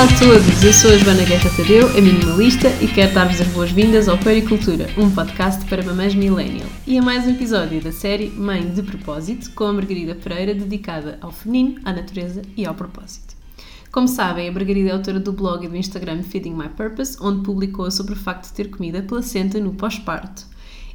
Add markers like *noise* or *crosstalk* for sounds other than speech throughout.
Olá a todos, eu sou a Joana Guerra Tadeu, a minimalista, e quero dar-vos as boas-vindas ao Pericultura, um podcast para mamães millennial. E a mais um episódio da série Mãe de Propósito, com a Margarida Pereira, dedicada ao feminino, à natureza e ao propósito. Como sabem, a Margarida é autora do blog e do Instagram Feeding My Purpose, onde publicou sobre o facto de ter comida placenta no pós-parto.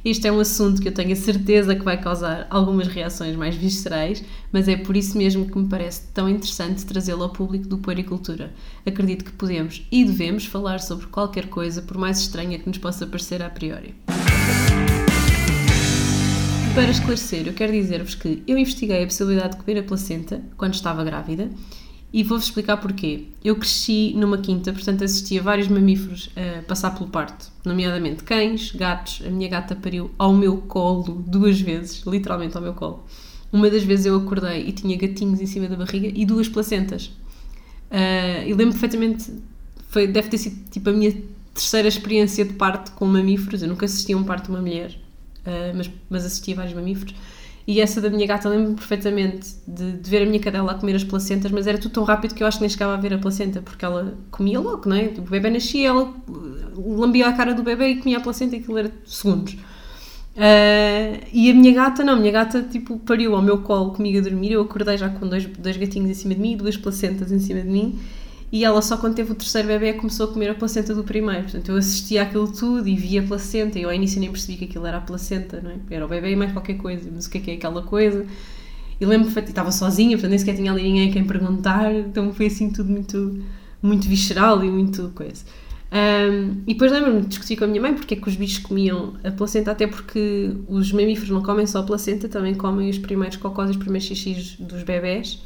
Este é um assunto que eu tenho a certeza que vai causar algumas reações mais viscerais, mas é por isso mesmo que me parece tão interessante trazê-lo ao público do Puericultura. Acredito que podemos e devemos falar sobre qualquer coisa, por mais estranha que nos possa parecer a priori. Para esclarecer, eu quero dizer-vos que eu investiguei a possibilidade de comer a placenta quando estava grávida e vou-vos explicar porquê. Eu cresci numa quinta, portanto assisti a vários mamíferos a passar pelo parto, nomeadamente cães, gatos. A minha gata pariu ao meu colo duas vezes, literalmente ao meu colo. Uma das vezes eu acordei e tinha gatinhos em cima da barriga e duas placentas. Uh, e lembro perfeitamente, foi, deve ter sido tipo a minha terceira experiência de parto com mamíferos. Eu nunca assisti a um parto de uma mulher, uh, mas, mas assisti a vários mamíferos. E essa da minha gata lembro-me perfeitamente de, de, ver a minha cadela a comer as placentas, mas era tudo tão rápido que eu acho que nem chegava a ver a placenta, porque ela comia logo, não é? O bebê nascia, ela lambia a cara do bebê e comia a placenta e aquilo era segundos. Uh, e a minha gata, não, a minha gata tipo pariu ao meu colo comigo a dormir, eu acordei já com dois, dois gatinhos em cima de mim e duas placentas em cima de mim e ela só quando teve o terceiro bebê começou a comer a placenta do primeiro. Portanto, eu assistia aquilo tudo e via a placenta. E eu ao início nem percebi que aquilo era a placenta, não é? Era o bebê e mais qualquer coisa. Mas o que é que é aquela coisa? E lembro que estava sozinha, portanto nem sequer tinha ali ninguém a quem perguntar. Então foi assim tudo muito, muito visceral e muito coisa. Um, e depois lembro-me de discutir com a minha mãe porque é que os bichos comiam a placenta, até porque os mamíferos não comem só a placenta, também comem os primeiros cocós e os primeiros xixis dos bebés.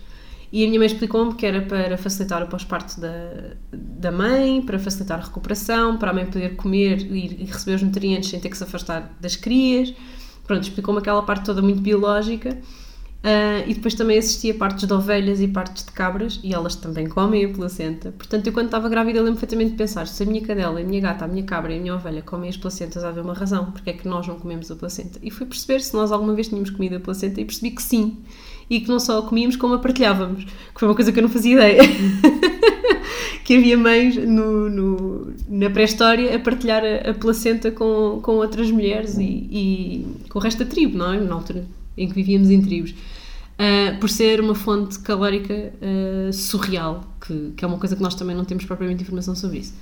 E a minha mãe explicou-me que era para facilitar o pós-parto da, da mãe, para facilitar a recuperação, para a mãe poder comer e, receber os nutrientes sem ter que se afastar das crias. Pronto, explicou-me aquela parte toda muito biológica. Uh, e depois também assisti a partes de ovelhas e partes de cabras, e elas também comem a placenta. Portanto, eu quando estava grávida lembro perfeitamente de pensar, se a minha cadela, a minha gata, a minha cabra e a minha ovelha comem as placentas, há uma razão, porque é que nós não comemos a placenta. E fui perceber se nós alguma vez tínhamos comido a placenta e percebi que sim e que não só a comíamos como a partilhávamos, que foi uma coisa que eu não fazia ideia. *laughs* que havia mães no, no na pré-história a partilhar a, a, placenta com, com outras mulheres e, e, com o resto da tribo, não é? Na altura em que vivíamos em tribos. Uh, por ser uma fonte calórica uh, surreal, que, que é uma coisa que nós também não temos propriamente informação sobre isso.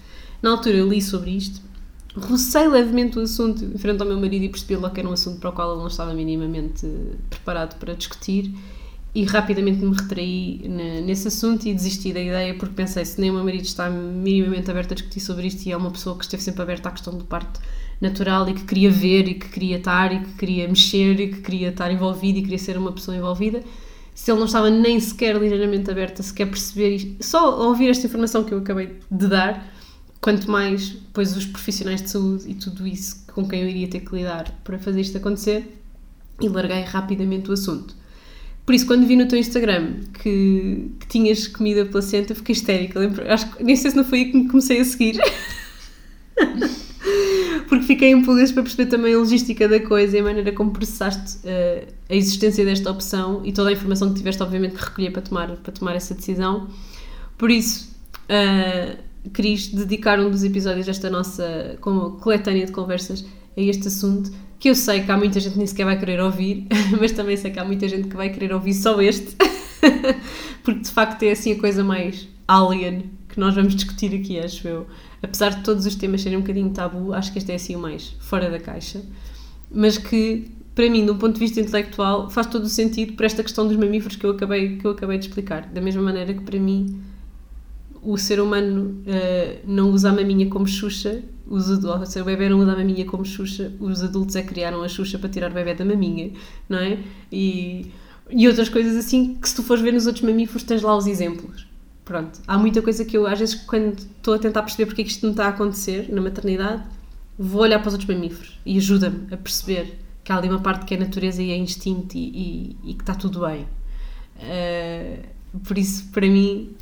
Na altura eu li sobre isto, rocei levemente o assunto em frente ao meu marido e percebi logo que era um assunto para o qual ele não estava minimamente preparado para discutir e rapidamente me retraí nesse assunto e desisti da ideia porque pensei se nem o meu marido está minimamente aberto a discutir sobre isto e é uma pessoa que esteve sempre aberta à questão do parto natural e que queria ver e que queria estar e que queria mexer e que queria estar envolvido e queria ser uma pessoa envolvida se ele não estava nem sequer ligeiramente aberto a sequer perceber isto, só ouvir esta informação que eu acabei de dar quanto mais pois os profissionais de saúde e tudo isso com quem eu iria ter que lidar para fazer isto acontecer e larguei rapidamente o assunto por isso, quando vi no teu Instagram que, que tinhas comida placenta, fiquei histérica. Lembro, acho que nem sei se não foi aí que me comecei a seguir. *laughs* Porque fiquei pulgas para perceber também a logística da coisa e a maneira como processaste uh, a existência desta opção e toda a informação que tiveste, obviamente, que recolher para tomar, para tomar essa decisão. Por isso, uh, queris dedicar um dos episódios desta nossa como coletânea de conversas a este assunto que eu sei que há muita gente nem sequer vai querer ouvir, *laughs* mas também sei que há muita gente que vai querer ouvir só este, *laughs* porque de facto é assim a coisa mais alien que nós vamos discutir aqui, acho eu. Apesar de todos os temas serem um bocadinho tabu, acho que este é assim o mais fora da caixa, mas que para mim, um ponto de vista intelectual, faz todo o sentido por esta questão dos mamíferos que eu acabei, que eu acabei de explicar. Da mesma maneira que para mim o ser humano uh, não usa a maminha como Xuxa, os adultos, o bebê não usa a maminha como Xuxa, os adultos é que criaram a Xuxa para tirar o bebê da maminha, não é? E, e outras coisas assim que se tu fores ver nos outros mamíferos tens lá os exemplos. Pronto, há muita coisa que eu às vezes quando estou a tentar perceber porque é que isto não está a acontecer na maternidade, vou olhar para os outros mamíferos e ajuda-me a perceber que há ali uma parte que é natureza e é instinto e, e, e que está tudo bem. Uh, por isso, para mim,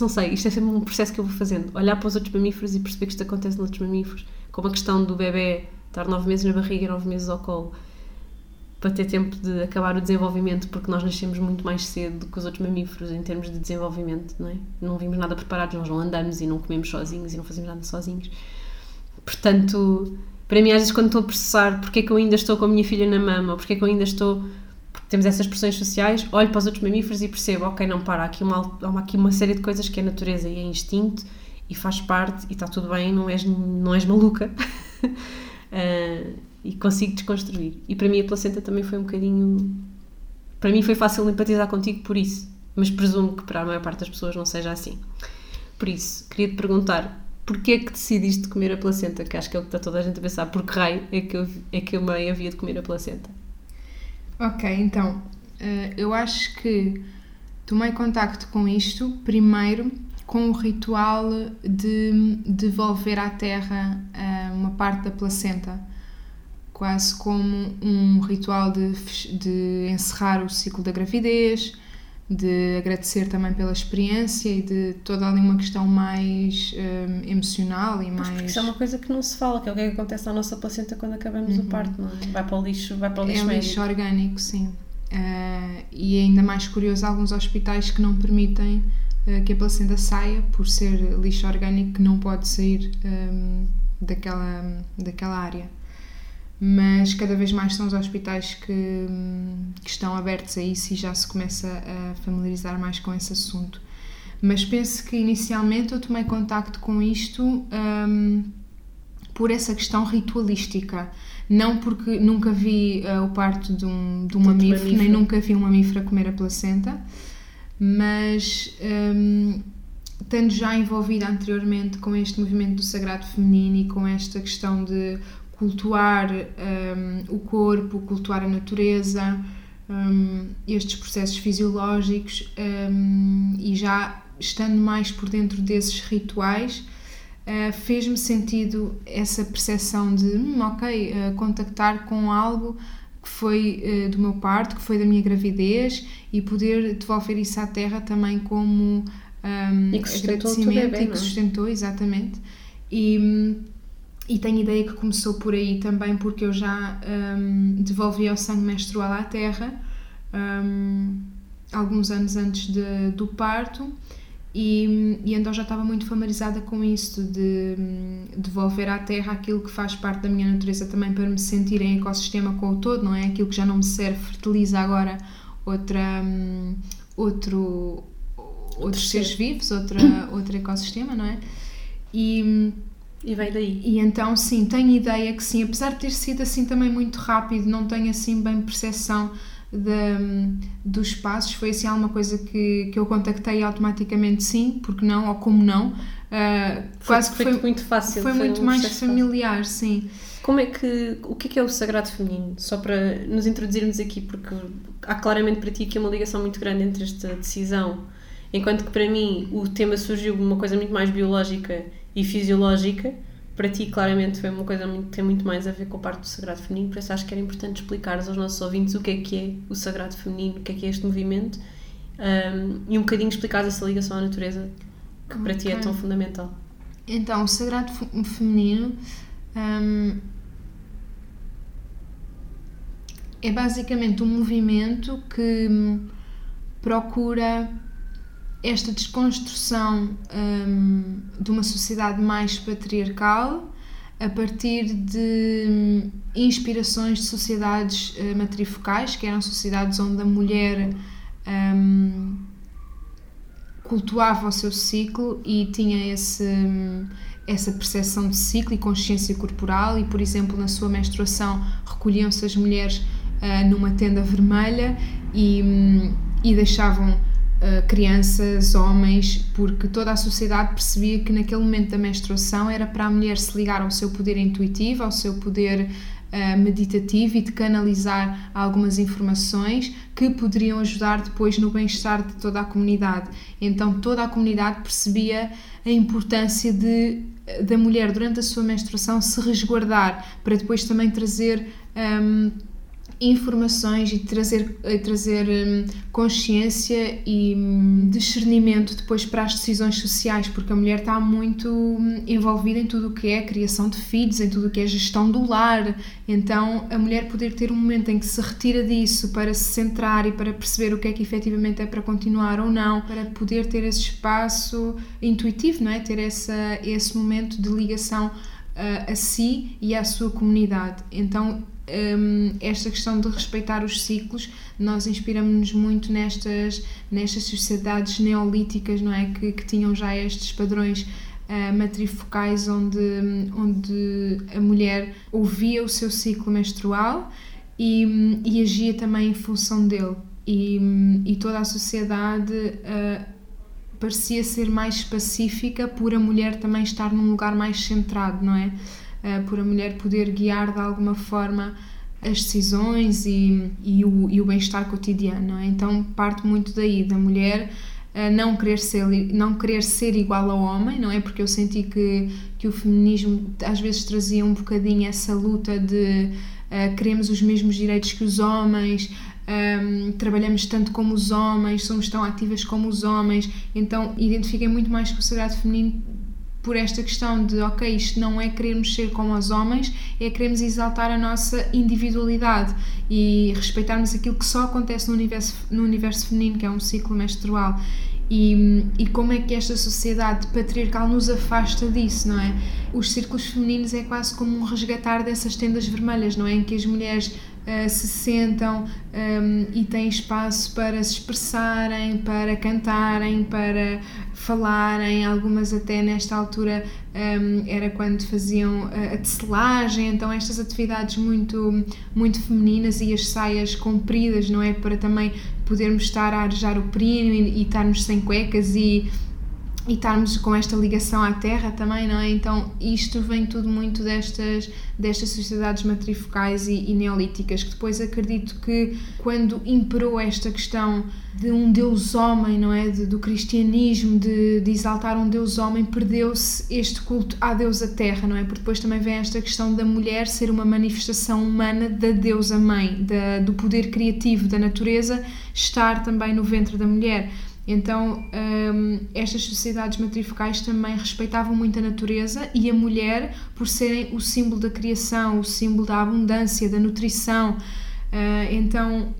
não sei, isto é sempre um processo que eu vou fazendo. Olhar para os outros mamíferos e perceber que isto acontece nos outros mamíferos. Como a questão do bebê estar nove meses na barriga e nove meses ao colo. para ter tempo de acabar o desenvolvimento, porque nós nascemos muito mais cedo do que os outros mamíferos em termos de desenvolvimento, não é? Não vimos nada preparados, nós não andamos e não comemos sozinhos e não fazemos nada sozinhos. Portanto, para mim, às vezes, quando estou a processar porque é que eu ainda estou com a minha filha na mama, ou porque é que eu ainda estou. Porque temos essas pressões sociais, olho para os outros mamíferos e percebo, ok, não para, há aqui uma, há aqui uma série de coisas que é natureza e é instinto e faz parte e está tudo bem, não és, não és maluca. uh, *laughs* e consigo desconstruir. E para mim a placenta também foi um bocadinho. Para mim foi fácil empatizar contigo por isso, mas presumo que para a maior parte das pessoas não seja assim. Por isso, queria te perguntar porquê é que decidiste comer a placenta? Que acho que é o que está toda a gente a pensar. Por que raio é que eu, é que eu me havia de comer a placenta? Ok, então, eh, eu acho que tomei contacto com isto primeiro com o ritual de devolver à terra eh, uma parte da placenta quase como um ritual de, de encerrar o ciclo da gravidez, de agradecer também pela experiência e de toda ali uma questão mais um, emocional e mais. Porque isso é uma coisa que não se fala, que é o que, é que acontece à nossa placenta quando acabamos uhum. o parto, não é? Vai para o lixo, vai para o lixo É lixo orgânico, sim. Uh, e é ainda mais curioso alguns hospitais que não permitem uh, que a placenta saia por ser lixo orgânico que não pode sair um, daquela, daquela área mas cada vez mais são os hospitais que, que, estão abertos a isso e já se começa a familiarizar mais com esse assunto. Mas penso que inicialmente eu tomei contacto com isto um, por essa questão ritualística. Não porque nunca vi uh, o parto de um, de um mamífero, mamífero, nem nunca vi um mamífero a comer a placenta, mas um, estando já envolvida anteriormente com este movimento do sagrado feminino e com esta questão de cultuar um, o corpo, cultuar a natureza, um, estes processos fisiológicos um, e já estando mais por dentro desses rituais, uh, fez-me sentido essa percepção de, hum, ok, uh, contactar com algo que foi uh, do meu parto, que foi da minha gravidez e poder devolver isso à terra também como um, e que agradecimento bebê, e que sustentou, exatamente. E, hum, e tenho ideia que começou por aí também, porque eu já um, devolvi o sangue menstrual à terra um, alguns anos antes de, do parto. E, e, então já estava muito familiarizada com isso de hum, devolver à terra aquilo que faz parte da minha natureza também para me sentir em ecossistema com o todo, não é? Aquilo que já não me serve fertiliza agora outra, um, outro, outros seres vivos, outra, outro ecossistema, não é? E hum, e veio daí. E então, sim, tenho ideia que sim, apesar de ter sido assim também muito rápido, não tenho assim bem percepção de, dos passos, foi assim alguma coisa que, que eu contactei automaticamente sim, porque não, ou como não. Uh, quase foi, que foi muito fácil. Foi, foi muito um mais familiar, fácil. sim. Como é que, o que é, que é o sagrado feminino? Só para nos introduzirmos aqui, porque há claramente para ti aqui uma ligação muito grande entre esta decisão, enquanto que para mim o tema surgiu uma coisa muito mais biológica e fisiológica, para ti claramente foi uma coisa muito, tem muito mais a ver com a parte do sagrado feminino, por isso acho que era importante explicares aos nossos ouvintes o que é que é o sagrado feminino, o que é que é este movimento um, e um bocadinho explicar essa ligação à natureza que okay. para ti é tão fundamental. Então, o sagrado feminino um, é basicamente um movimento que procura esta desconstrução um, de uma sociedade mais patriarcal a partir de hum, inspirações de sociedades uh, matrifocais, que eram sociedades onde a mulher um, cultuava o seu ciclo e tinha esse, um, essa percepção de ciclo e consciência corporal, e, por exemplo, na sua menstruação recolhiam-se as mulheres uh, numa tenda vermelha e, hum, e deixavam uh, crianças, homens, porque toda a sociedade percebia que naquele momento da menstruação era para a mulher se ligar ao seu poder intuitivo, ao seu poder uh, meditativo e de canalizar algumas informações que poderiam ajudar depois no bem-estar de toda a comunidade. Então toda a comunidade percebia a importância de da mulher durante a sua menstruação se resguardar para depois também trazer um, informações e trazer, trazer hum, consciência e hum, discernimento depois para as decisões sociais, porque a mulher está muito hum, envolvida em tudo o que é criação de filhos, em tudo o que é gestão do lar. Então, a mulher poder ter um momento em que se retira disso para se centrar e para perceber o que é que efetivamente é para continuar ou não, para poder ter esse espaço intuitivo, não é? Ter essa, esse momento de ligação uh, a si e à sua comunidade. Então, um, esta questão de respeitar os ciclos, nós inspiramos-nos muito nestas, nestas sociedades neolíticas, não é? Que, que tinham já estes padrões uh, matrifocais onde, onde a mulher ouvia o seu ciclo menstrual e, e agia também em função dele. E, e toda a sociedade uh, parecia ser mais pacífica por a mulher também estar num lugar mais centrado, não é? Uh, por a mulher poder guiar de alguma forma as decisões e, e o, o bem-estar cotidiano. É? Então parte muito daí, da mulher uh, não, querer ser, não querer ser igual ao homem, não é? Porque eu senti que, que o feminismo às vezes trazia um bocadinho essa luta de uh, queremos os mesmos direitos que os homens. Um, trabalhamos tanto como os homens, somos tão ativas como os homens, então identifiquei muito mais com o sagrado feminino por esta questão de, ok, isto não é querermos ser como os homens, é queremos exaltar a nossa individualidade e respeitarmos aquilo que só acontece no universo, no universo feminino, que é um ciclo menstrual. E, e como é que esta sociedade patriarcal nos afasta disso, não é? Os círculos femininos é quase como um resgatar dessas tendas vermelhas, não é? Em que as mulheres uh, se sentam um, e têm espaço para se expressarem, para cantarem, para falarem. Algumas até nesta altura um, era quando faziam a tecelagem, então estas atividades muito, muito femininas e as saias compridas, não é? Para também podermos estar a arejar o períneo e, e estarmos sem cuecas e e estarmos com esta ligação à terra também, não é? Então isto vem tudo muito destas, destas sociedades matrifocais e, e neolíticas, que depois acredito que quando imperou esta questão de um Deus homem, não é? De, do cristianismo, de, de exaltar um Deus homem, perdeu-se este culto à deusa terra, não é? Porque depois também vem esta questão da mulher ser uma manifestação humana da deusa mãe, da, do poder criativo da natureza estar também no ventre da mulher. Então, um, estas sociedades matrifocais também respeitavam muito a natureza e a mulher por serem o símbolo da criação, o símbolo da abundância, da nutrição. Uh, então,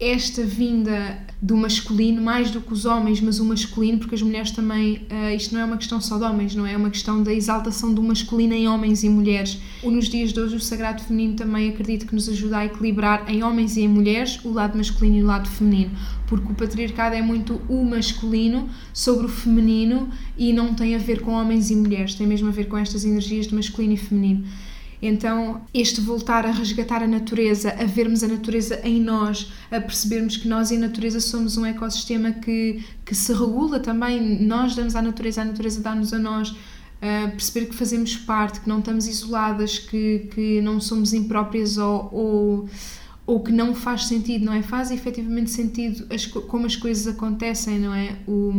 esta vinda do masculino, mais do que os homens, mas o masculino, porque as mulheres também, uh, isto não é uma questão só de homens, não é? É uma questão da exaltação do masculino em homens e mulheres. Nos dias de hoje, o sagrado feminino também acredito que nos ajuda a equilibrar em homens e em mulheres o lado masculino e o lado feminino, porque o patriarcado é muito o masculino sobre o feminino e não tem a ver com homens e mulheres, tem mesmo a ver com estas energias de masculino e feminino. Então, este voltar a resgatar a natureza, a vermos a natureza em nós, a percebermos que nós e a natureza somos um ecossistema que, que se regula também, nós damos à natureza, a natureza dá-nos a nós, perceber que fazemos parte, que não estamos isoladas, que, que não somos impróprias ou, ou ou que não faz sentido, não é? Faz efetivamente sentido as, como as coisas acontecem, não é? O,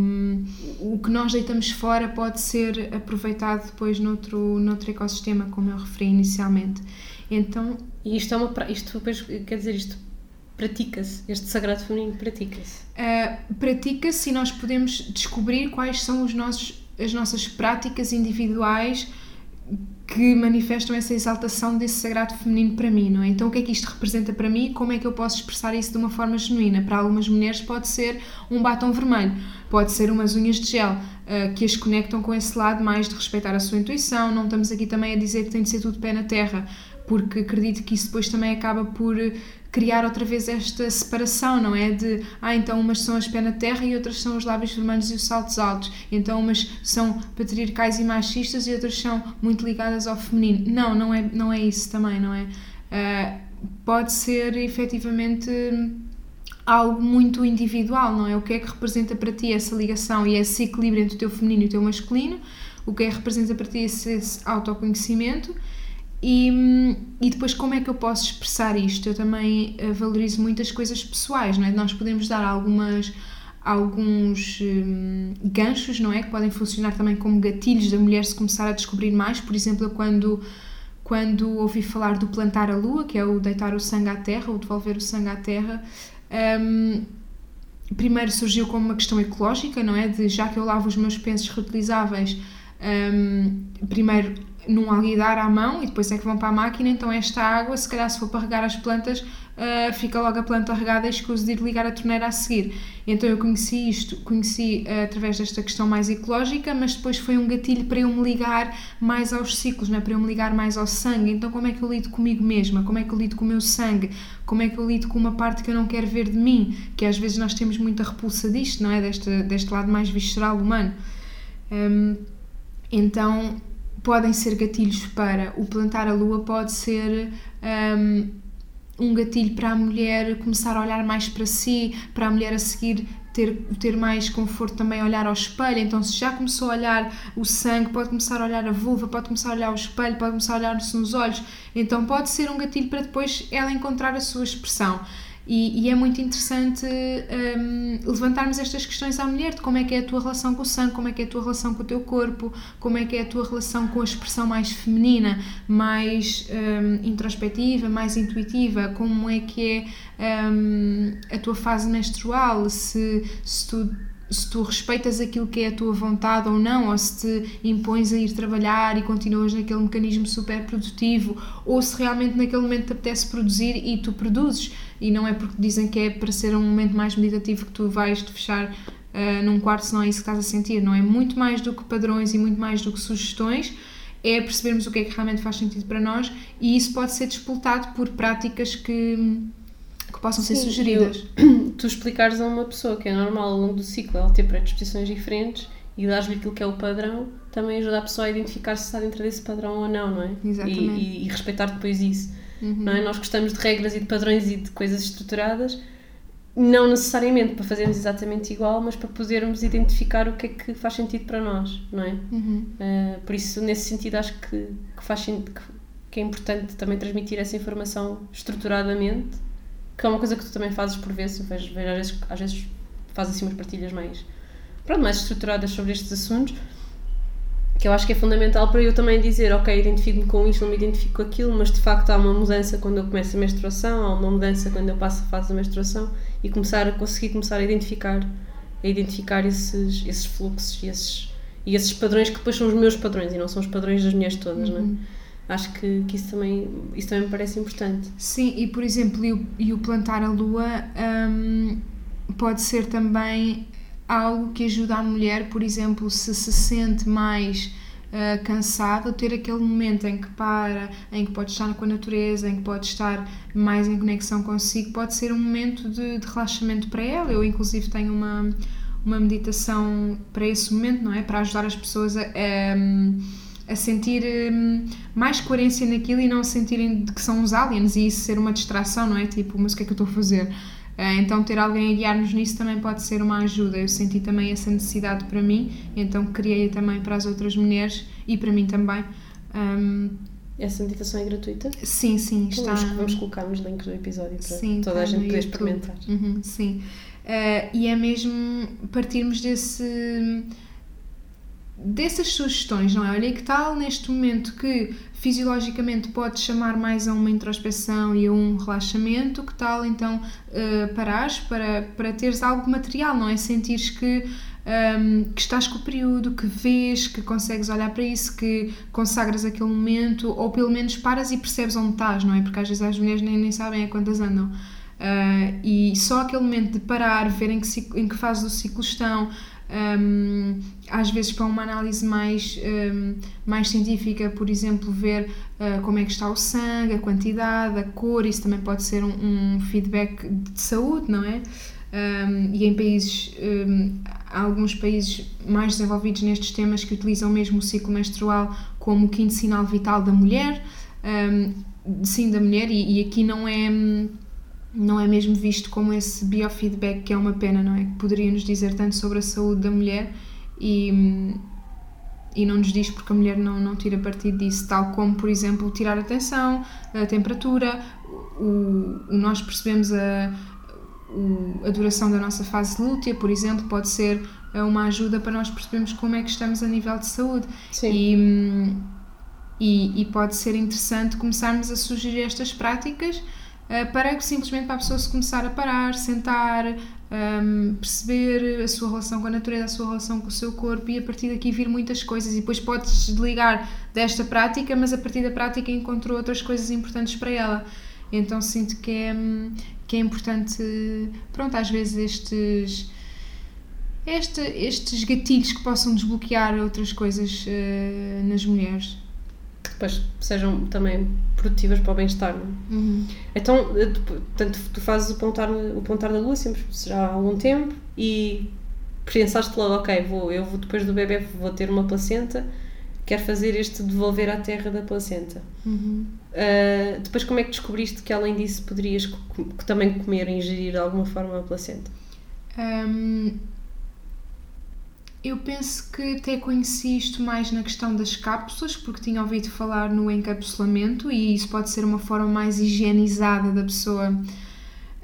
o que nós deitamos fora pode ser aproveitado depois noutro, noutro ecossistema, como eu referi inicialmente. Então. E isto é uma. Isto depois, quer dizer, isto pratica-se, este sagrado feminino pratica-se? Uh, pratica-se e nós podemos descobrir quais são os nossos, as nossas práticas individuais que manifestam essa exaltação desse sagrado feminino para mim, não é? Então o que é que isto representa para mim? Como é que eu posso expressar isso de uma forma genuína? Para algumas mulheres pode ser um batom vermelho, pode ser umas unhas de gel, uh, que as conectam com esse lado mais de respeitar a sua intuição. Não estamos aqui também a dizer que tem de ser tudo pé na terra, porque acredito que isso depois também acaba por criar outra vez esta separação, não é? De, ah, então umas são as pés na terra e outras são os lábios vermelhos e os saltos altos. Então umas são patriarcais e machistas e outras são muito ligadas ao feminino. Não, não é, não é isso também, não é? Uh, pode ser efetivamente algo muito individual, não é? O que é que representa para ti essa ligação e esse equilíbrio entre o teu feminino e o teu masculino? O que é que representa para ti esse, esse autoconhecimento? E, e depois, como é que eu posso expressar isto? Eu também eh, valorizo muitas coisas pessoais, não é? Nós podemos dar algumas, alguns hum, ganchos, não é? Que podem funcionar também como gatilhos da mulher se começar a descobrir mais. Por exemplo, quando quando ouvi falar do plantar a lua, que é o deitar o sangue à terra, o devolver o sangue à terra. Um, primeiro surgiu como uma questão ecológica, não é? De já que eu lavo os meus pensos reutilizáveis, um, primeiro num alguidar à mão e depois é que vão para a máquina, então esta água, se calhar se for para regar as plantas, uh, fica logo a planta regada e escuso de ir ligar a torneira a seguir. Então eu conheci isto, conheci uh, através desta questão mais ecológica, mas depois foi um gatilho para eu me ligar mais aos ciclos, né? para eu me ligar mais ao sangue. Então como é que eu lido comigo mesma? Como é que eu lido com o meu sangue? Como é que eu lido com uma parte que eu não quero ver de mim? Que às vezes nós temos muita repulsa disto, não é? Deste, deste lado mais visceral humano. Um, então podem ser gatilhos para o plantar a lua, pode ser um, um gatilho para a mulher começar a olhar mais para si, para a mulher a seguir ter, ter mais conforto também olhar ao espelho. Então, se já começou a olhar o sangue, pode começar a olhar a vulva, pode começar a olhar o espelho, pode começar a olhar-se nos olhos. Então, pode ser um gatilho para depois ela encontrar a sua expressão. E, e, é muito interessante um, levantarmos estas questões à mulher de como é que é a tua relação com o sangue, como é que é a tua relação com o teu corpo, como é que é a tua relação com a expressão mais feminina, mais um, introspectiva, mais intuitiva, como é que é um, a tua fase menstrual, se, se tu se tu respeitas aquilo que é a tua vontade ou não, ou se te impões a ir trabalhar e continuas naquele mecanismo super produtivo, ou se realmente naquele momento te apetece produzir e tu produzes, e não é porque dizem que é para ser um momento mais meditativo que tu vais te fechar uh, num quarto, se não é isso que estás a sentir, não é? Muito mais do que padrões e muito mais do que sugestões, é percebermos o que é que realmente faz sentido para nós e isso pode ser disputado por práticas que que possam Sim, ser sugeridas. Eu, *clears throat* tu explicares a uma pessoa que é normal ao longo do ciclo ela ter predisposições diferentes e dar-lhe aquilo que é o padrão, também ajuda a pessoa a identificar se está dentro desse padrão ou não, não é? Exatamente. E, e, e respeitar depois isso. Uhum. Não é? Nós gostamos de regras e de padrões e de coisas estruturadas, não necessariamente para fazermos exatamente igual, mas para podermos identificar o que é que faz sentido para nós, não é? Uhum. Uh, por isso, nesse sentido, acho que, que faz que, que é importante também transmitir essa informação estruturadamente que é uma coisa que tu também fazes por vezes, vejo, vejo às vezes, às vezes fazes assim umas partilhas mais, pronto, mais estruturadas sobre estes assuntos, que eu acho que é fundamental para eu também dizer, ok, identifico-me com isto, não me identifico com aquilo, mas de facto há uma mudança quando eu começo a menstruação, há uma mudança quando eu passo a fase da menstruação e começar a conseguir começar a identificar, a identificar esses, esses fluxos e esses, e esses padrões que depois são os meus padrões e não são os padrões das mulheres todas, uhum. não é? Acho que, que isso, também, isso também me parece importante. Sim, e por exemplo, e o, e o plantar a lua um, pode ser também algo que ajuda a mulher, por exemplo, se se sente mais uh, cansada, ter aquele momento em que para, em que pode estar com a natureza, em que pode estar mais em conexão consigo, pode ser um momento de, de relaxamento para ela. Eu, inclusive, tenho uma, uma meditação para esse momento, não é? Para ajudar as pessoas a. a a sentir hum, mais coerência naquilo e não sentirem que são uns aliens e isso ser uma distração, não é? Tipo, mas o que é que eu estou a fazer? Uh, então, ter alguém a guiar-nos nisso também pode ser uma ajuda. Eu senti também essa necessidade para mim, então criei também para as outras mulheres e para mim também. Um, essa meditação é gratuita? Sim, sim. Está... Vamos, vamos colocar nos links do episódio para sim, toda a gente poder experimentar. Uhum, sim. Uh, e é mesmo partirmos desse dessas sugestões, não é? Olha, que tal neste momento que fisiologicamente pode chamar mais a uma introspeção e a um relaxamento, que tal então uh, parares para, para teres algo material, não é? Sentires que, um, ehm, que estás com o período, que vês, que consegues olhar para isso, que consagras aquele momento, ou pelo menos paras e percebes onde estás, não é? Porque às vezes as mulheres nem, nem sabem a quantas andam. Uh, e só aquele momento de parar, ver em que, em que fase do ciclo estão, um, às vezes para uma análise mais, um, mais científica, por exemplo, ver uh, como é que está o sangue, a quantidade, a cor, isso também pode ser um, um feedback de saúde, não é? E em países, há alguns países mais desenvolvidos nestes temas que utilizam mesmo o ciclo menstrual como o quinto sinal vital da mulher, sim, da mulher, e, e aqui não é não é mesmo visto como esse biofeedback que é uma pena, não é? Que poderia nos dizer tanto sobre a saúde da mulher e, e não nos diz porque a mulher não, não tira partido disso, tal como, por exemplo, tirar a tensão, a temperatura, o, o nós percebemos a, o, a duração da nossa fase lútea, por exemplo, pode ser uma ajuda para nós percebermos como é que estamos a nível de saúde. Sim. E, E, e pode ser interessante começarmos a sugerir estas práticas para simplesmente para a pessoa se começar a parar, sentar, um, perceber a sua relação com a natureza, a sua relação com o seu corpo e a partir daqui vir muitas coisas. E depois podes desligar desta prática, mas a partir da prática encontrou outras coisas importantes para ela. Então sinto que é, que é importante, pronto, às vezes estes este, estes gatilhos que possam desbloquear outras coisas uh, nas mulheres. Depois sejam também produtivas para o bem-estar. É? Uhum. Então, eh, portanto, tu fazes o pontar, o pontar da lua sempre já há algum tempo e pensaste logo, ok, vou, eu vou, depois do bebê vou ter uma placenta, quero fazer este devolver à terra da placenta. Uhum. Uh, depois, como é que descobriste que além disso poderias também comer, ingerir de alguma forma a placenta? Um, eu penso que até conheci isto mais na questão das cápsulas, porque tinha ouvido falar no encapsulamento e isso pode ser uma forma mais higienizada da pessoa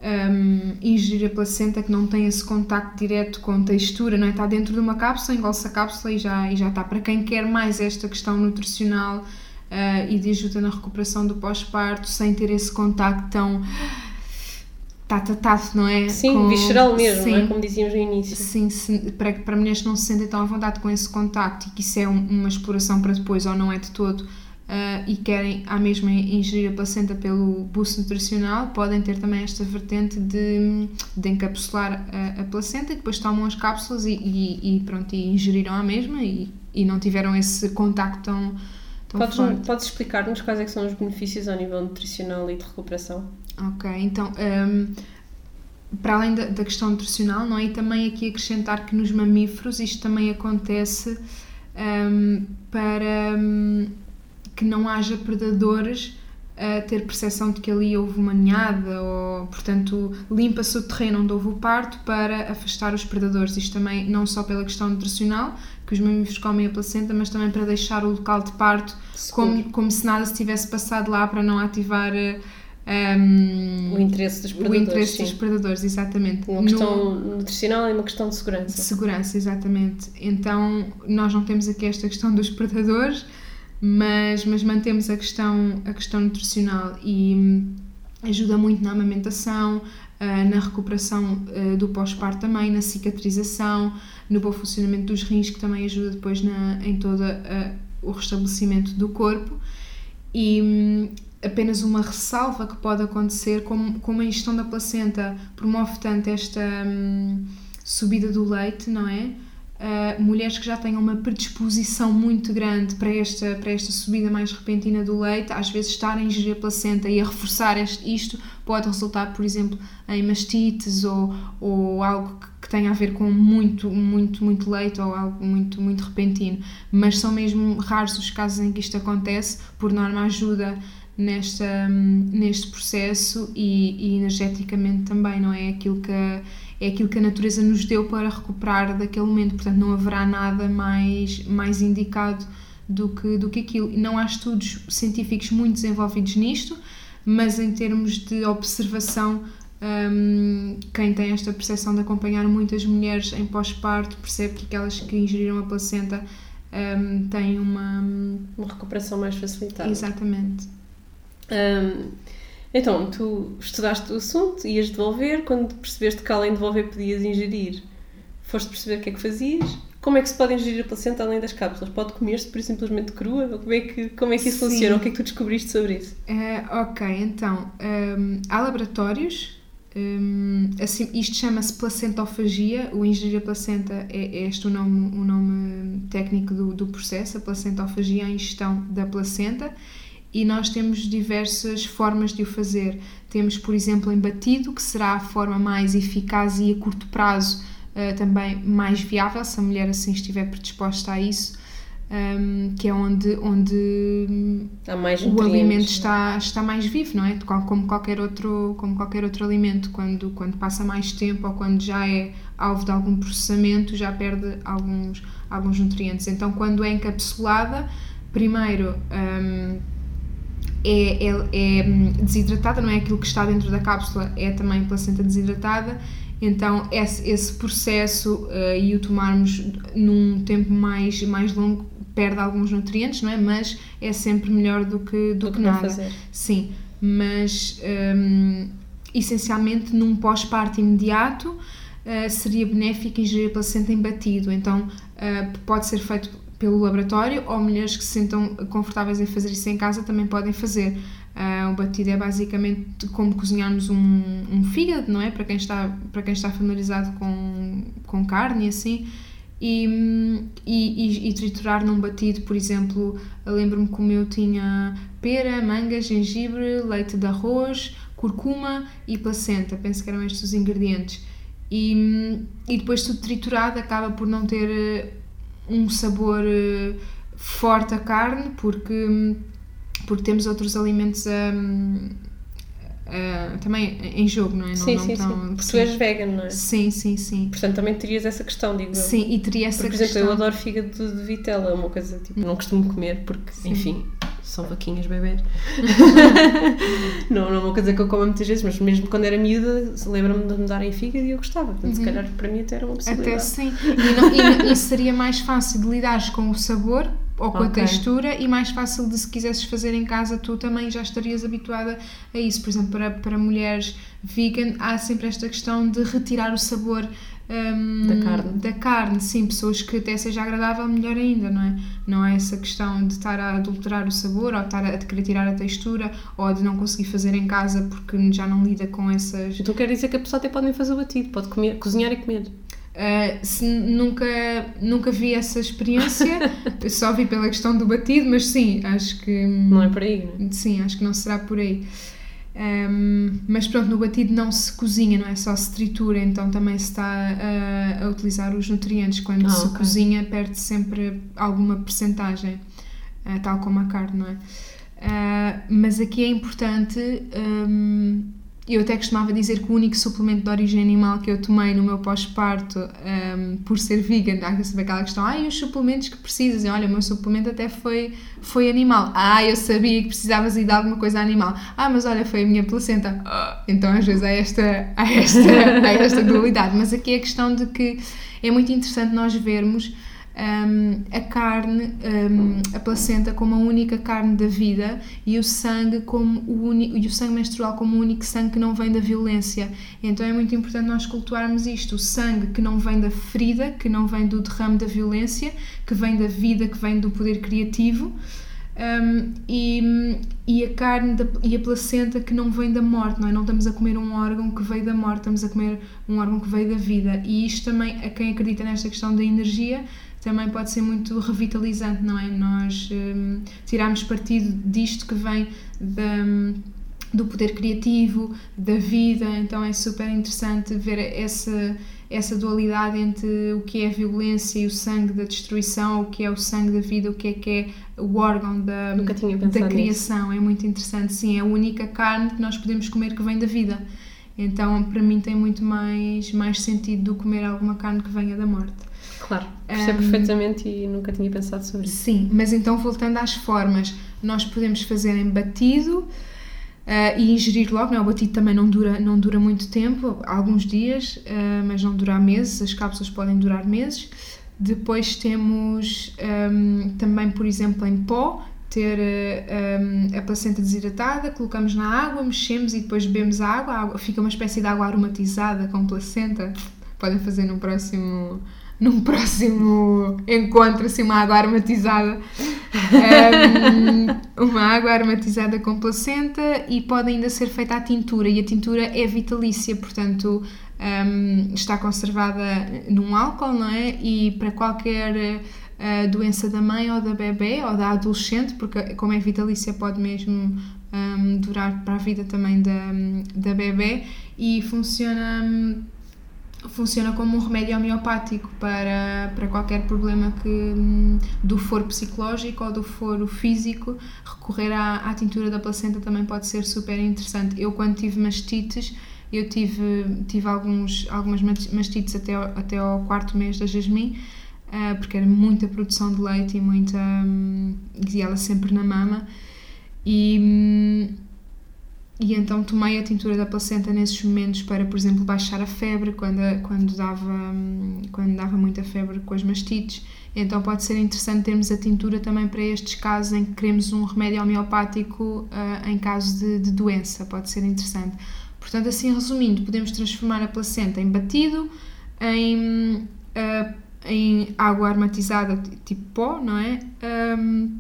um, ingerir a placenta que não tem esse contacto direto com textura, não é? Está dentro de uma cápsula, engolça a cápsula e já, e já está. Para quem quer mais esta questão nutricional uh, e de ajuda na recuperação do pós-parto, sem ter esse contacto tão tatatado, não é? Sim, com, visceral mesmo, sim, não é? Como dizíamos no início. Sim, sim, para, para mulheres que não se sentem tão à vontade com esse contacto e que isso é um, uma exploração para depois ou não é de todo uh, e querem à mesma ingerir a placenta pelo boost nutricional, podem ter também esta vertente de, de encapsular a, a placenta e depois tomam as cápsulas e, e, e pronto, e ingeriram a mesma e, e não tiveram esse contacto tão, tão podes, forte. Podes explicar-nos quais é são os benefícios ao nível nutricional e de recuperação? Ok, então, um, para além da, da, questão nutricional, não é? E também aqui acrescentar que nos mamíferos isto também acontece um, para um, que não haja predadores a ter percepção de que ali houve uma ninhada ou, portanto, limpa-se o terreno onde houve o parto para afastar os predadores. Isto também não só pela questão nutricional, que os mamíferos comem a placenta, mas também para deixar o local de parto como, como se nada se tivesse passado lá para não ativar uh, um, o interesse dos predadores. O interesse sim. dos predadores, exatamente. Uma questão no, nutricional e uma questão de segurança. De segurança, exatamente. Então, nós não temos aqui esta questão dos predadores, mas, mas mantemos a questão, a questão nutricional e hum, ajuda muito na amamentação, ah, na recuperação ah, do pós-parto também, na cicatrização, no bom funcionamento dos rins, que também ajuda depois na, em todo ah, o restabelecimento do corpo. E hum, apenas uma ressalva que pode acontecer, como, como a ingestão da placenta promove tanto esta hum, subida do leite, não é? Uh, mulheres que já tenham uma predisposição muito grande para esta, para esta subida mais repentina do leite, às vezes estar a ingerir a placenta e a reforçar este, isto pode resultar, por exemplo, em mastites ou, ou algo que, que tenha a ver com muito, muito, muito leite ou algo muito, muito repentino. Mas são mesmo raros os casos em que isto acontece, por norma ajuda nesta, neste processo e, e, energeticamente também, não é? Aquilo que é aquilo que a natureza nos deu para recuperar daquele momento, portanto não haverá nada mais, mais indicado do que, do que aquilo. Não há estudos científicos muito desenvolvidos nisto, mas em termos de observação, um, quem tem esta percepção de acompanhar muitas mulheres em pós-parto percebe que aquelas que ingeriram a placenta um, têm uma... Uma recuperação mais facilitada. Exatamente. Um, então, tu estudaste o assunto, ias devolver, quando percebeste que além de devolver podias ingerir, foste perceber o que é que fazias. Como é que se pode ingerir a placenta além das cápsulas? Pode comer-se por simplesmente crua? Como é que, como é que isso Sim. funciona? O que é que tu descobriste sobre isso? Uh, ok, então, há laboratórios, um, assim, isto chama-se placentofagia, o ingerir a placenta é, é este o nome, o nome técnico do, do processo, a placentofagia é a ingestão da placenta e nós temos diversas formas de o fazer. Temos, por exemplo, em batido, que será a forma mais eficaz e a curto prazo uh, também mais viável, se a mulher assim estiver predisposta a isso, um, que é onde, onde o alimento está, está mais vivo, não é? Como qualquer, outro, como qualquer outro alimento, quando, quando passa mais tempo ou quando já é alvo de algum processamento, já perde alguns, alguns nutrientes. Então, quando é encapsulada, primeiro. Um, é, é, é, desidratada, não é aquilo que está dentro da cápsula, é também placenta desidratada. Então, esse, esse processo uh, e o tomarmos num tempo mais, mais longo perde alguns nutrientes, não é? Mas é sempre melhor do que, do, Do que, que nada. fazer. Sim, mas hum, essencialmente num pós-parto imediato uh, seria benéfico ingerir a placenta em batido. Então uh, pode ser feito pelo laboratório ou mulheres que se sentam confortáveis em fazer isso em casa também podem fazer. Uh, o batido é basicamente como cozinharmos um, um fígado, não é? Para quem está, para quem está familiarizado com, com carne e assim. E, e, e- triturar num batido, por exemplo, eu lembro-me que o meu tinha pera, manga, gengibre, leite de arroz, curcuma e placenta, penso que eram estes os ingredientes. E, e depois tudo triturado acaba por não ter eh, um sabor eh, forte a carne, porque, porque temos outros alimentos hum, ah, também em jogo, não é? Não, Sim, não sim, tão- sim. Porque tu és vegan, não é? Sim, sim, sim. Portanto, também terias essa questão, digo eu. Sim, e teria essa Porque, por exemplo, questão. eu adoro fígado de, de vitela, é uma coisa tipo, não costumo comer porque, Sim. enfim, são vaquinhas bebês. *laughs* não, não é uma coisa que eu como muitas vezes, mas mesmo quando era miúda, lembro-me de me darem fígado e eu gostava. Portanto, se Uhum. calhar para mim até era uma Até possibilidade. sim. E, não- e e seria mais fácil de lidares com o sabor ou com a Ok. textura e mais fácil de se quisesses fazer em casa tu também já estarias habituada a isso. Por exemplo, para, para mulheres vegan há sempre esta questão de retirar o sabor hum, Da carne. Da carne, sim, pessoas que até seja agradável, melhor ainda, não é? Não é essa questão de estar a adulterar o sabor ou estar a querer tirar a textura ou de não conseguir fazer em casa porque já não lida com essas Então quer dizer que a pessoa até pode nem fazer o batido, pode comer, cozinhar e comer. Uh, se nunca, nunca vi essa experiência, *laughs* só vi pela questão do batido, mas sim, acho que Não é por aí, não é? sim, acho que não será por aí. Um, mas pronto, no batido não se cozinha, não é só se tritura, então também se está a, a utilizar os nutrientes. Quando Ah, se ok. cozinha, perde sempre alguma percentagem, uh, tal como a carne, não é? Uh, mas aqui é importante. um, eu até costumava dizer que o único suplemento de origem animal que eu tomei no meu pós-parto, um, por ser vegan, há saber aquela questão, ah, e os suplementos que precisas? E, olha, o meu suplemento até foi, foi animal. Ah, eu sabia que precisavas de alguma coisa animal. Ah, mas olha, foi a minha placenta. Então, às vezes, há esta, há, esta, há esta dualidade. Mas aqui é a questão de que é muito interessante nós vermos um, a carne, um, a placenta como a única carne da vida e o sangue como o único, e o sangue menstrual como o único sangue que não vem da violência. Então é muito importante nós cultuarmos isto, o sangue que não vem da ferida, que não vem do derrame da violência, que vem da vida, que vem do poder criativo. Um, e, e a carne da, e a placenta que não vem da morte, não é? Não estamos a comer um órgão que veio da morte, estamos a comer um órgão que veio da vida. E isto também, a quem acredita nesta questão da energia, também pode ser muito revitalizante, não é? Nós um, tirarmos partido disto que vem da, do poder criativo, da vida, então é super interessante ver essa, essa dualidade entre o que é a violência e o sangue da destruição, o que é o sangue da vida, o que é que é o órgão da, da nisso. criação. É muito interessante, sim, é a única carne que nós podemos comer que vem da vida. Então, para mim, tem muito mais, mais sentido do comer alguma carne que venha da morte. Claro, percebo Um, perfeitamente e nunca tinha pensado sobre isso. Sim, mas então voltando às formas, nós podemos fazer em batido ah, e ingerir logo, não é? o batido também não dura, não dura muito tempo, alguns dias, ah, mas não dura meses, as cápsulas podem durar meses. Depois temos ahm, também, por exemplo, em pó, ter ahm, a placenta desidratada, colocamos na água, mexemos e depois bebemos a água, a água fica uma espécie de água aromatizada com placenta. Podem fazer no próximo num próximo encontro, assim, uma água aromatizada. *laughs* Um, uma água aromatizada com placenta e pode ainda ser feita a tintura. E a tintura é vitalícia, portanto, um, está conservada num álcool, não é? E para qualquer uh, doença da mãe ou da bebê ou da adolescente, porque como é vitalícia pode mesmo um, durar para a vida também da, da bebê e funciona hum, funciona como um remédio homeopático para, para qualquer problema que hum, do foro psicológico ou do foro físico. Recorrer à, à tintura da placenta também pode ser super interessante. Eu quando tive mastites eu tive, tive alguns, algumas mastites até, ao- até ao quarto mês da Jasmine ah, porque era muita produção de leite e muita hum, e ela sempre na mama. E hum, e então tomei a tintura da placenta nesses momentos para, por exemplo, baixar a febre quando, quando, dava, hum, quando dava muita febre com as mastites Então pode ser interessante termos a tintura também para estes casos em que queremos um remédio homeopático uh, em caso de, de, doença, pode ser interessante. Portanto, assim resumindo, podemos transformar a placenta em batido, em, uh, em água aromatizada tipo pó, não é? Um,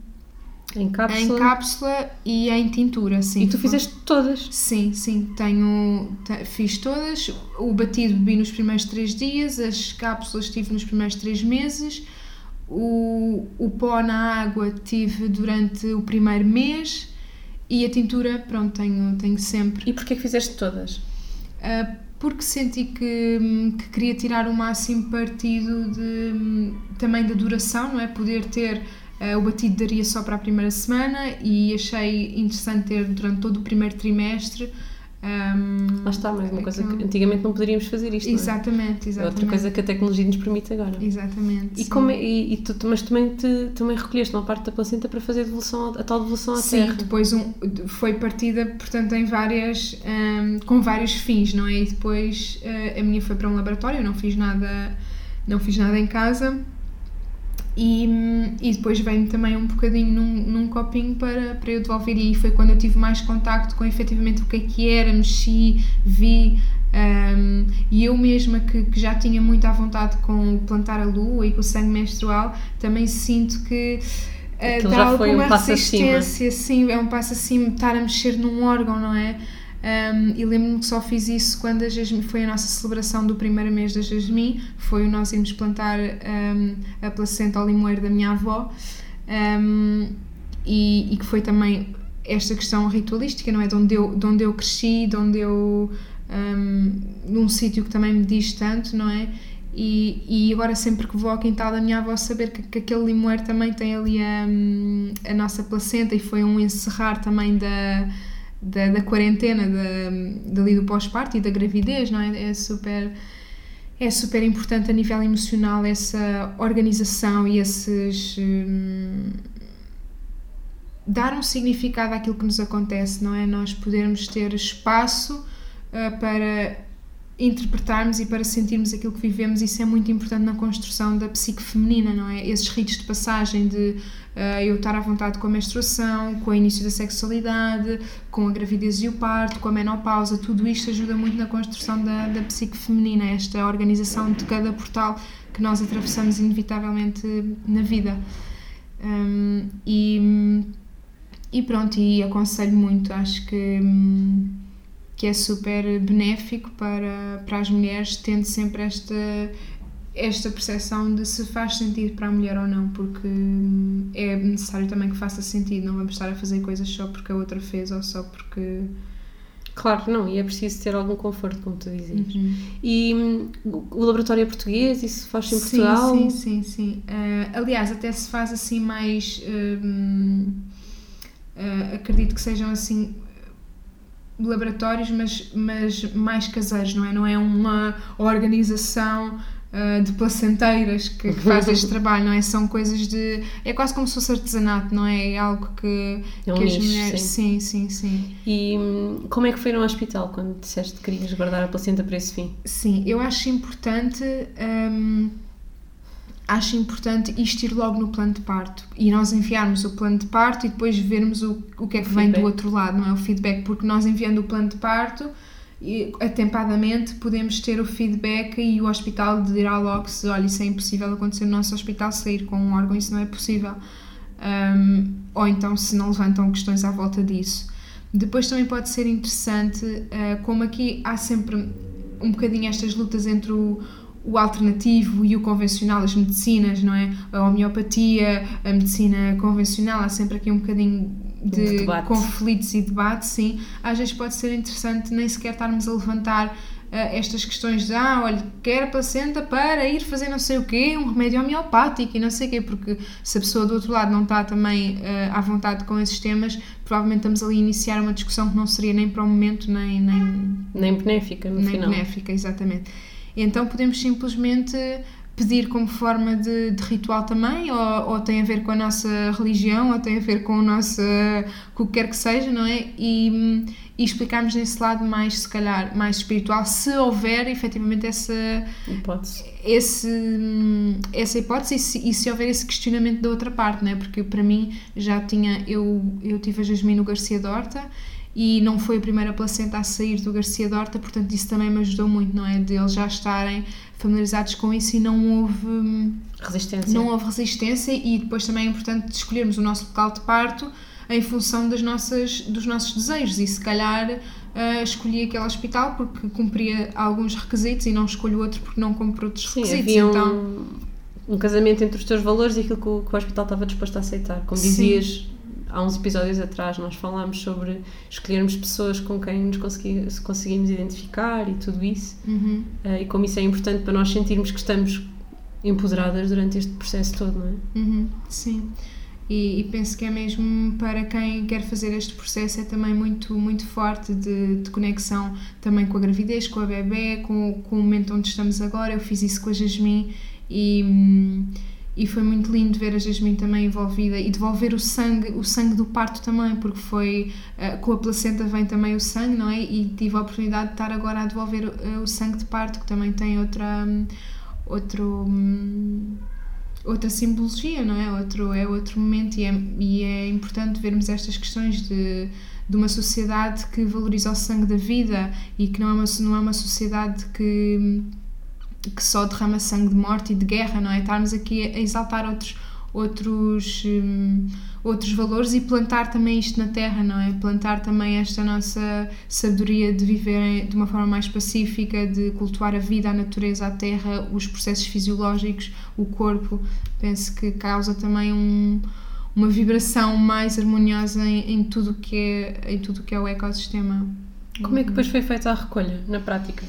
em cápsula. Em cápsula e em tintura, sim. E tu fizeste todas? Sim, sim. Tenho, fiz todas. O batido bebi nos primeiros três dias, as cápsulas tive nos primeiros três meses, o, o pó na água tive durante o primeiro mês e a tintura, pronto, tenho, tenho sempre. E porquê que fizeste todas? Uh, porque senti que, que, queria tirar o máximo partido de, também da duração, não é? Poder ter o batido daria só para a primeira semana e achei interessante ter durante todo o primeiro trimestre. Um, Lá está, mais uma coisa que antigamente não poderíamos fazer isto. Exatamente, é? exatamente. É outra coisa que a tecnologia nos permite agora. Exatamente. E, como é, e, e, tu, mas também, te, também recolheste uma parte da placenta para fazer a, devolução, a tal devolução à sim, terra. Sim, depois um, foi partida, portanto, em várias. Um, com vários fins, não é? E depois uh, a minha foi para um laboratório, eu não fiz nada, não fiz nada em casa e, e depois veio-me também um bocadinho num, num copinho para, para eu devolver. E foi quando eu tive mais contacto com efetivamente o que é que era, mexi, vi. Um, e eu mesma que, que, já tinha muito à vontade com plantar a lua e com o sangue menstrual, também sinto que uh, dá alguma um resistência, sim, é um passo acima, estar a mexer num órgão, não é? Um, e lembro-me que só fiz isso quando a Jasmine, foi a nossa celebração do primeiro mês da Jasmine, foi o nós irmos plantar um, a placenta ao limoeiro da minha avó, um, e, e, que foi também esta questão ritualística, não é? De onde eu, de onde eu cresci, de onde eu. num sítio que também me diz tanto, não é? E, e agora sempre que vou ao quintal da minha avó saber que, que aquele limoeiro também tem ali a, a nossa placenta e foi um encerrar também da da, da quarentena, da, dali do pós-parto e da gravidez, não é? É super, é super importante a nível emocional essa organização e esses. Hum, dar um significado àquilo que nos acontece, não é? Nós podermos ter espaço uh, para interpretarmos e para sentirmos aquilo que vivemos, isso é muito importante na construção da psique feminina, não é? Esses ritos de passagem de uh, eu estar à vontade com a menstruação, com o início da sexualidade, com a gravidez e o parto, com a menopausa, tudo isto ajuda muito na construção da, da psique feminina, esta organização de cada portal que nós atravessamos inevitavelmente na vida. Um, e, e pronto, e aconselho muito, acho que. Um, que é super benéfico para, para as mulheres, tendo sempre esta, esta percepção de se faz sentido para a mulher ou não, porque é necessário também que faça sentido, não vamos estar a fazer coisas só porque a outra fez ou só porque. Claro, não, e é preciso ter algum conforto, como tu dizias. Uhum. E hum, o laboratório é português, isso faz em Portugal? Sim, sim, sim. Uh, aliás, até se faz assim mais. Uh, uh, acredito que sejam assim laboratórios, mas, mas mais caseiros, não é? Não é uma organização uh, de placenteiras que, que faz este *laughs* trabalho, não é? São coisas de. É quase como se fosse artesanato, não é? É algo que, é um que nicho, as mulheres. Sim. sim, sim, sim. E hum, como é que foi no hospital quando disseste que querias guardar a placenta para esse fim? Sim, eu acho importante. Um, acho importante isto ir logo no plano de parto e nós enviarmos o plano de parto e depois vermos o, o que é que vem do outro lado, não é? O feedback, porque nós enviando o plano de parto e, atempadamente podemos ter o feedback e o hospital dirá logo se, olha, isso é impossível acontecer no nosso hospital, sair com um órgão, isso não é possível. Um, ou então se não levantam questões à volta disso. Depois também pode ser interessante, uh, como aqui há sempre um bocadinho estas lutas entre o o alternativo e o convencional, as medicinas, não é? A homeopatia, a medicina convencional, há sempre aqui um bocadinho de, de conflitos e debate, sim. Às vezes pode ser interessante nem sequer estarmos a levantar uh, estas questões de, ah, olha, quer a placenta para ir fazer não sei o quê, um remédio homeopático e não sei o quê, porque se a pessoa do outro lado não está também uh, à vontade com esses temas, provavelmente estamos ali a iniciar uma discussão que não seria nem para o momento, nem... Nem, nem benéfica, no nem final. benéfica, exatamente. Então podemos simplesmente pedir como forma de, de ritual também, ou, ou, tem a ver com a nossa religião, ou tem a ver com o nosso, com o que quer que seja, não é? E, e explicarmos nesse lado mais, se calhar, mais espiritual, se houver efetivamente essa hipótese, esse, essa hipótese e se, e se houver esse questionamento da outra parte, não é? Porque para mim já tinha, eu, eu tive a Jasmine Garcia Dorta e não foi a primeira placenta a sair do Garcia Dorta, portanto isso também me ajudou muito, não é? De eles já estarem familiarizados com isso e não houve resistência. Não houve resistência e depois também é importante escolhermos o nosso local de parto em função das nossas, dos nossos desejos e se calhar uh, escolhi aquele hospital porque cumpria alguns requisitos e não escolho outro porque não cumpre outros Sim, requisitos. Havia então, um, um casamento entre os teus valores e aquilo que o, que o hospital estava disposto a aceitar. Como dizias, Sim há uns episódios atrás nós falámos sobre escolhermos pessoas com quem nos consegui, conseguimos identificar e tudo isso uhum. uh, e como isso é importante para nós sentirmos que estamos empoderadas durante este processo todo, não é? Uhum. Sim. E, e, penso que é mesmo para quem quer fazer este processo é também muito muito forte de, de conexão também com a gravidez, com a bebê, com, com o momento onde estamos agora. Eu fiz isso com a Jasmine e hum, e foi muito lindo ver a Jasmine também envolvida e devolver o sangue, o sangue do parto também, porque foi uh, com a placenta vem também o sangue, não é? E tive a oportunidade de estar agora a devolver uh, o sangue de parto, que também tem outra um, outro um, outra simbologia, não é? Outro é outro momento e é, e é importante vermos estas questões de de uma sociedade que valoriza o sangue da vida e que não é uma, não é uma sociedade que que só derrama sangue de morte e de guerra, não é? Estarmos aqui a exaltar outros, outros, um, outros valores e plantar também isto na terra, não é? Plantar também esta nossa sabedoria de viver de uma forma mais pacífica, de cultuar a vida, a natureza, a terra, os processos fisiológicos, o corpo. Penso que causa também um, uma vibração mais harmoniosa em, em tudo que é em tudo que é o ecossistema. Como é que depois foi feita a recolha na prática?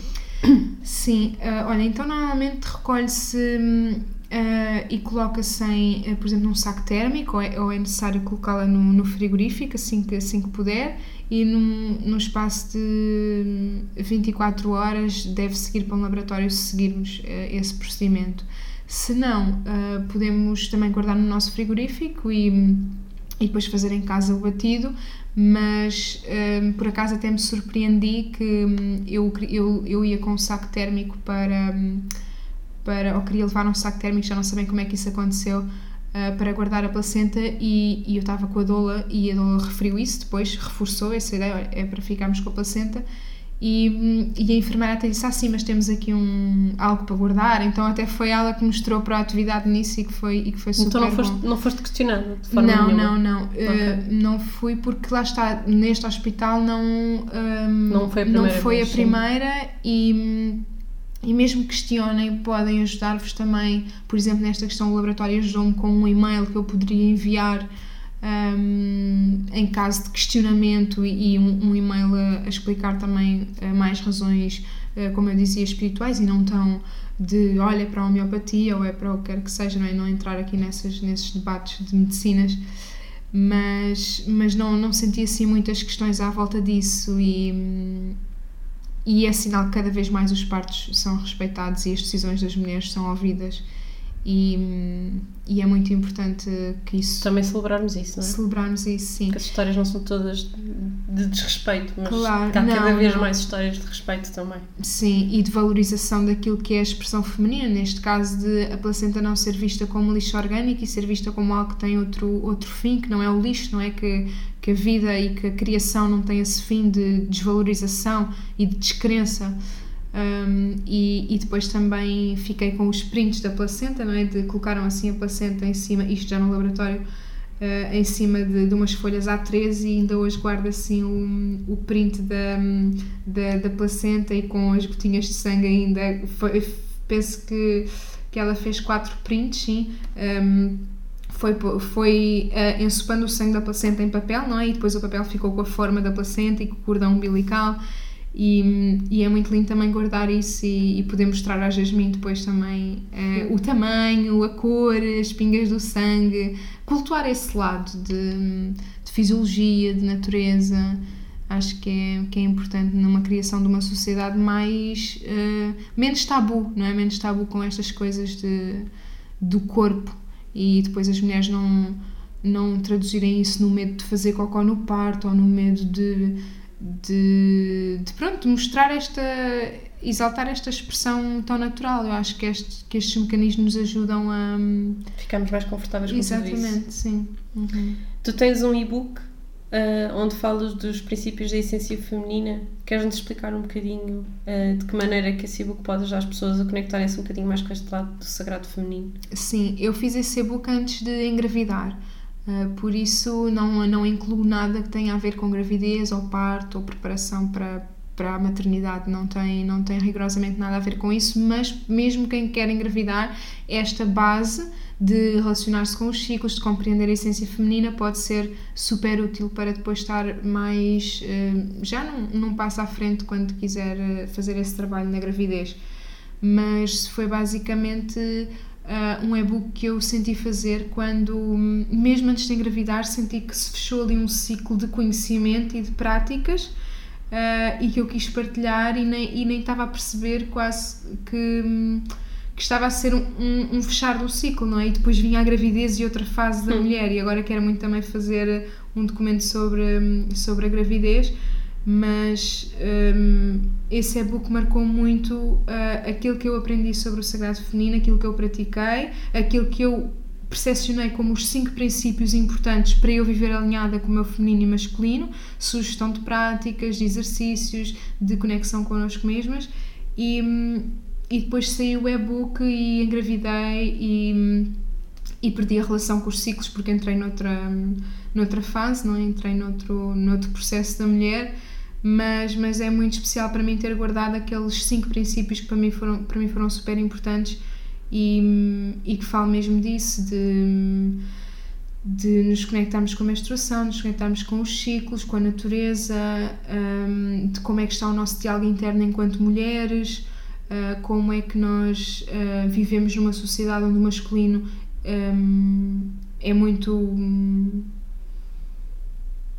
Sim, uh, olha, então normalmente recolhe-se uh, e coloca-se uh, por exemplo, num saco térmico ou é, ou é necessário colocá-la no, no, frigorífico assim que, assim que puder e num, num espaço de 24 horas deve seguir para um laboratório se seguirmos esse procedimento. Se não, podemos também guardar no nosso frigorífico e, e depois fazer em casa o batido, mas um, por acaso até me surpreendi que um, eu, eu, eu ia com um saco térmico para, um, para. ou queria levar um saco térmico, já não sabem como é que isso aconteceu, uh, para guardar a placenta e, e eu estava com a doula e a doula referiu isso depois, reforçou essa ideia, é para ficarmos com a placenta e, e, a enfermeira até disse assim, mas temos aqui um, algo para guardar, então até foi ela que mostrou para a atividade nisso e que foi, e que foi super Então não foste, bom. não foste questionada de forma não, nenhuma? Não, não, okay. uh, não fui porque lá está, neste hospital não, um, não foi a primeira, não foi a primeira e, e mesmo questionem, podem ajudar-vos também, por exemplo, nesta questão do laboratório ajudou-me com um e-mail que eu poderia enviar um, em caso de questionamento e, um, um, e-mail a, a explicar também uh, mais razões, uh, como eu dizia, espirituais e não tão de olha para a homeopatia ou é para o que quer que seja, não, é? não entrar aqui nessas, nesses debates de medicinas, mas, mas não, não senti assim muitas questões à volta disso e, e é sinal que cada vez mais os partos são respeitados e as decisões das mulheres são ouvidas e, e é muito importante que isso. Também celebrarmos isso, não é? Celebrarmos isso, sim. Que as histórias não são todas de desrespeito, mas claro, há cada não, vez não. mais histórias de respeito também. Sim, e de valorização daquilo que é a expressão feminina, neste caso de a placenta não ser vista como lixo orgânico e ser vista como algo que tem outro, outro fim, que não é o lixo, não é que, que a vida e que a criação não tem esse fim de desvalorização e de descrença. Um, e, e, depois também fiquei com os prints da placenta, não é? De, colocaram assim a placenta em cima, isto já no laboratório, uh, em cima de, de, umas folhas A13 e ainda hoje guardo assim o, o print da, da, da, placenta e com as gotinhas de sangue ainda. Foi, penso que, que ela fez quatro prints, sim. Um, foi, foi uh, ensopando o sangue da placenta em papel, não é? E depois o papel ficou com a forma da placenta e com o cordão umbilical e, e, é muito lindo também guardar isso e, e poder mostrar à Jasmine depois também uh, o tamanho, a cor, as pingas do sangue, cultuar esse lado de, de fisiologia, de natureza. acho que é, que é importante numa criação de uma sociedade mais uh, menos tabu, não é? Menos tabu com estas coisas de, do corpo e depois as mulheres não, não traduzirem isso no medo de fazer cocó no parto ou no medo de, de, de pronto, mostrar esta exaltar esta expressão tão natural. Eu acho que, este, que estes mecanismos ajudam a. Ficamos mais confortáveis com Exatamente, sim. Uhum. Tu tens um e-book uh, onde falas dos princípios da essência feminina. Queres-nos explicar um bocadinho uh, de que maneira que esse e-book pode ajudar as pessoas a conectarem-se um bocadinho mais com este lado do sagrado feminino? Sim, eu fiz esse e-book antes de engravidar. Uh, por isso não, não incluo nada que tenha a ver com gravidez ou parto ou preparação para, para a maternidade não tem, não tem rigorosamente nada a ver com isso, mas mesmo quem quer engravidar, esta base de relacionar-se com os ciclos, de compreender a essência feminina, pode ser super útil para depois estar mais. Eh, já não, não passa à frente quando quiser eh, fazer esse trabalho na gravidez. Mas foi basicamente uh, um e-book que eu senti fazer quando, mesmo antes de engravidar, senti que se fechou ali um ciclo de conhecimento e de práticas uh, e que eu quis partilhar e nem, e nem estava a perceber quase que, que estava a ser um, um, um, fechar do ciclo, não é? E depois vinha a gravidez e outra fase da hum. mulher e agora quero muito também fazer um documento sobre, sobre a gravidez mas um, esse e-book marcou muito uh, aquilo que eu aprendi sobre o sagrado feminino, aquilo que eu pratiquei, aquilo que eu percepcionei como os cinco princípios importantes para eu viver alinhada com o meu feminino e masculino, sugestão de práticas, de exercícios, de conexão connosco mesmas e, e depois saiu o e-book e engravidei e, e perdi a relação com os ciclos porque entrei noutra, noutra fase, não é? entrei noutro, noutro processo da mulher mas, mas é muito especial para mim ter guardado aqueles cinco princípios que para mim foram, para mim foram super importantes e, e que falo mesmo disso, de, de nos conectarmos com a menstruação, nos conectarmos com os ciclos, com a natureza, um, de como é que está o nosso diálogo interno enquanto mulheres, uh, como é que nós uh, vivemos numa sociedade onde o masculino um, é muito.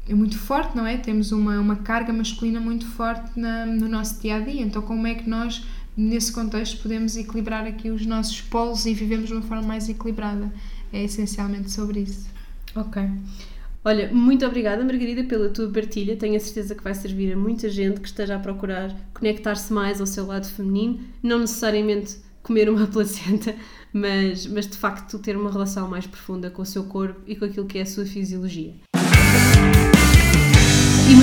É muito forte, não é? Temos uma, uma carga masculina muito forte na, no nosso dia a dia. Então, como é que nós nesse contexto podemos equilibrar aqui os nossos polos e vivemos de uma forma mais equilibrada. É essencialmente sobre isso. Ok. Olha, muito obrigada, Margarida, pela tua partilha. Tenho a certeza que vai servir a muita gente que esteja a procurar conectar-se mais ao seu lado feminino, não necessariamente comer uma *laughs* placenta, mas, mas de facto ter uma relação mais profunda com o seu corpo e com aquilo que é a sua fisiologia.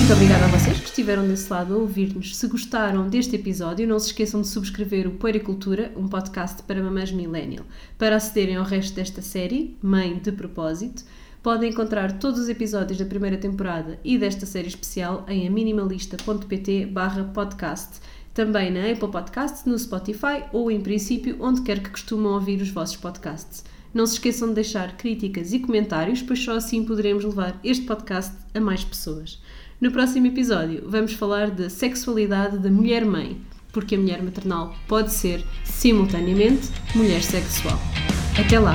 Muito obrigada a vocês que estiveram desse lado a ouvir-nos. Se gostaram deste episódio, não se esqueçam de subscrever o Poericultura, um podcast para mamães millennial. Para acederem ao resto desta série, Mãe de Propósito, podem encontrar todos os episódios da primeira temporada e desta série especial em aminimalista.pt podcast, também na Apple Podcasts, no Spotify ou, em princípio, onde quer que costumam ouvir os vossos podcasts. Não se esqueçam de deixar críticas e comentários, pois só assim poderemos levar este podcast a mais pessoas. No próximo episódio, vamos falar da sexualidade da mulher-mãe, porque a mulher maternal pode ser, simultaneamente, mulher sexual. Até lá!